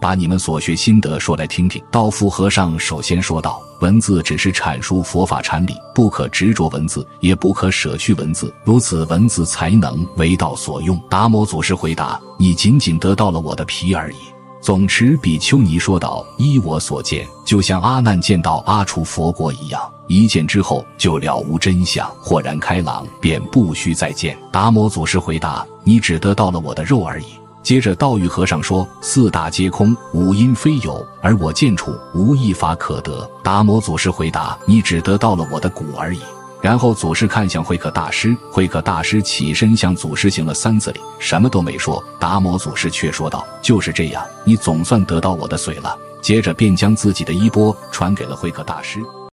把你们所学心得说来听听。”道夫和尚首先说道：“文字只是阐述佛法禅理，不可执着文字，也不可舍去文字，如此文字才能为道所用。”达摩祖师回答：“你仅仅得到了我的皮而已。”总持比丘尼说道：“依我所见，就像阿难见到阿处佛国一样，一见之后就了无真相，豁然开朗，便不需再见。”达摩祖师回答：“你只得到了我的肉而已。”接着道玉和尚说：“四大皆空，五阴非有，而我见处无一法可得。”达摩祖师回答：“你只得到了我的骨而已。”然后祖师看向慧可大师，慧可大师起身向祖师行了三次礼，什么都没说。达摩祖师却说道：“就是这样，你总算得到我的髓了。”接着便将自己的衣钵传给了慧可大师。